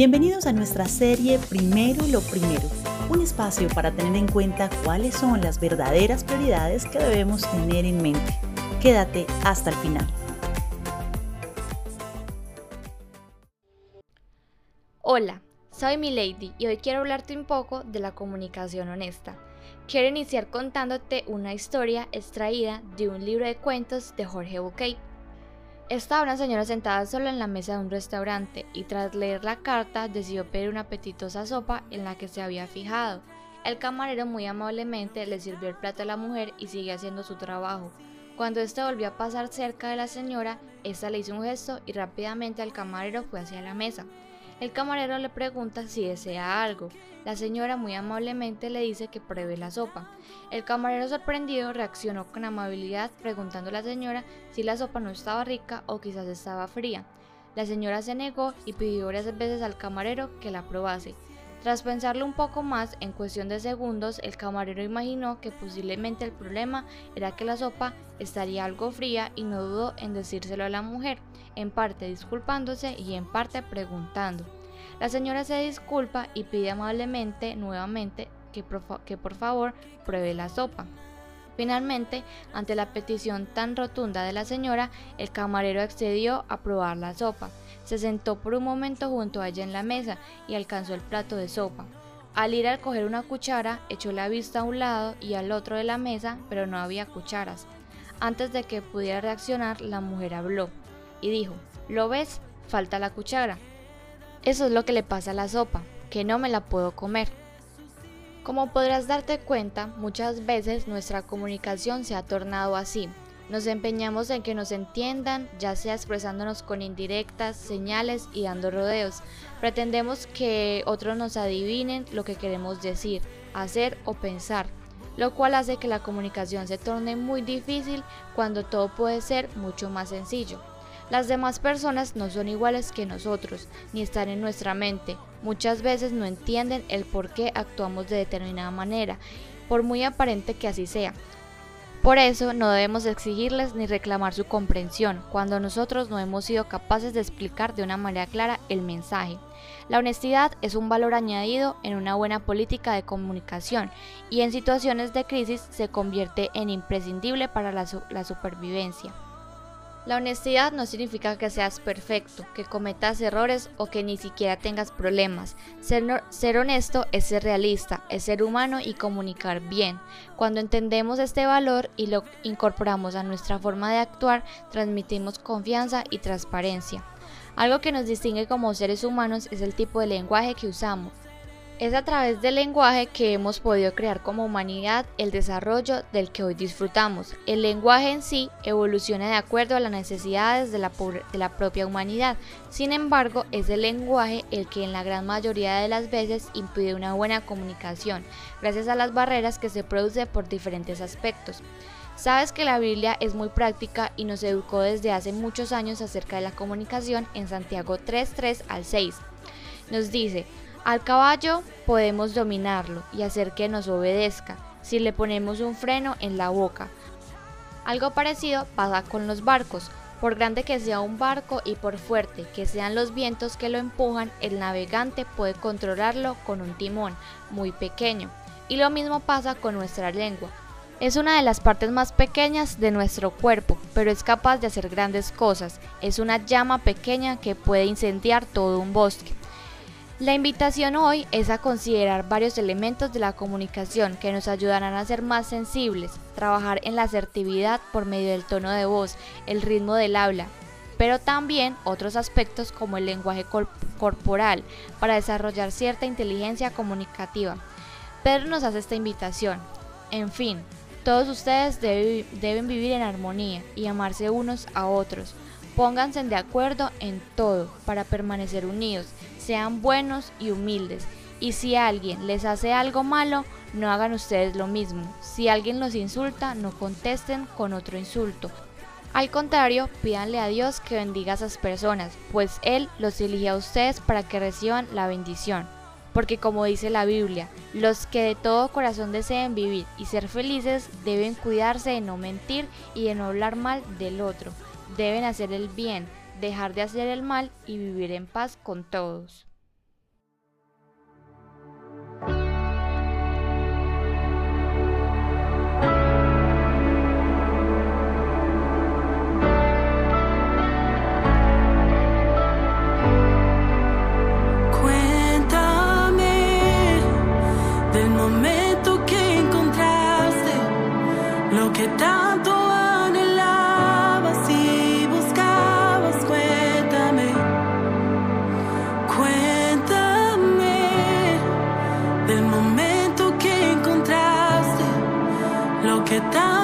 Bienvenidos a nuestra serie Primero lo Primero, un espacio para tener en cuenta cuáles son las verdaderas prioridades que debemos tener en mente. Quédate hasta el final. Hola, soy Milady y hoy quiero hablarte un poco de la comunicación honesta. Quiero iniciar contándote una historia extraída de un libro de cuentos de Jorge Bucay. Estaba una señora sentada sola en la mesa de un restaurante y tras leer la carta decidió pedir una apetitosa sopa en la que se había fijado. El camarero muy amablemente le sirvió el plato a la mujer y sigue haciendo su trabajo. Cuando éste volvió a pasar cerca de la señora, ésta le hizo un gesto y rápidamente el camarero fue hacia la mesa. El camarero le pregunta si desea algo. La señora muy amablemente le dice que pruebe la sopa. El camarero sorprendido reaccionó con amabilidad preguntando a la señora si la sopa no estaba rica o quizás estaba fría. La señora se negó y pidió varias veces al camarero que la probase. Tras pensarlo un poco más, en cuestión de segundos, el camarero imaginó que posiblemente el problema era que la sopa estaría algo fría y no dudó en decírselo a la mujer, en parte disculpándose y en parte preguntando. La señora se disculpa y pide amablemente nuevamente que, por favor pruebe la sopa. Finalmente, ante la petición tan rotunda de la señora, el camarero accedió a probar la sopa. Se sentó por un momento junto a ella en la mesa y alcanzó el plato de sopa. Al ir a coger una cuchara, echó la vista a un lado y al otro de la mesa, pero no había cucharas. Antes de que pudiera reaccionar, la mujer habló y dijo, ¿lo ves? Falta la cuchara. Eso es lo que le pasa a la sopa, que no me la puedo comer. Como podrás darte cuenta, muchas veces nuestra comunicación se ha tornado así. Nos empeñamos en que nos entiendan, ya sea expresándonos con indirectas, señales y dando rodeos. Pretendemos que otros nos adivinen lo que queremos decir, hacer o pensar, lo cual hace que la comunicación se torne muy difícil cuando todo puede ser mucho más sencillo. Las demás personas no son iguales que nosotros, ni están en nuestra mente. Muchas veces no entienden el por qué actuamos de determinada manera, por muy aparente que así sea. Por eso no debemos exigirles ni reclamar su comprensión cuando nosotros no hemos sido capaces de explicar de una manera clara el mensaje. La honestidad es un valor añadido en una buena política de comunicación y en situaciones de crisis se convierte en imprescindible para la, la supervivencia. La honestidad no significa que seas perfecto, que cometas errores o que ni siquiera tengas problemas. Ser, honesto es ser realista, es ser humano y comunicar bien. Cuando entendemos este valor y lo incorporamos a nuestra forma de actuar, transmitimos confianza y transparencia. Algo que nos distingue como seres humanos es el tipo de lenguaje que usamos. Es a través del lenguaje que hemos podido crear como humanidad el desarrollo del que hoy disfrutamos. El lenguaje en sí evoluciona de acuerdo a las necesidades de la, propia humanidad. Sin embargo, es el lenguaje el que en la gran mayoría de las veces impide una buena comunicación, gracias a las barreras que se producen por diferentes aspectos. Sabes que la Biblia es muy práctica y nos educó desde hace muchos años acerca de la comunicación en Santiago 3.3 al 6. Nos dice, al caballo podemos dominarlo y hacer que nos obedezca si le ponemos un freno en la boca. Algo parecido pasa con los barcos. Por grande que sea un barco y por fuerte que sean los vientos que lo empujan, el navegante puede controlarlo con un timón muy pequeño. Y lo mismo pasa con nuestra lengua. Es una de las partes más pequeñas de nuestro cuerpo, pero es capaz de hacer grandes cosas. Es una llama pequeña que puede incendiar todo un bosque. La invitación hoy es a considerar varios elementos de la comunicación que nos ayudarán a ser más sensibles, trabajar en la asertividad por medio del tono de voz, el ritmo del habla, pero también otros aspectos como el lenguaje corporal para desarrollar cierta inteligencia comunicativa. Pedro nos hace esta invitación. En fin, todos ustedes deben vivir en armonía y amarse unos a otros. Pónganse de acuerdo en todo para permanecer unidos sean buenos y humildes. Y si alguien les hace algo malo, no hagan ustedes lo mismo. Si alguien los insulta, no contesten con otro insulto. Al contrario, pídanle a Dios que bendiga a esas personas, pues Él los elige a ustedes para que reciban la bendición. Porque como dice la Biblia, los que de todo corazón deseen vivir y ser felices deben cuidarse de no mentir y de no hablar mal del otro. Deben hacer el bien, dejar de hacer el mal y vivir en paz con todos. que tal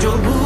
जो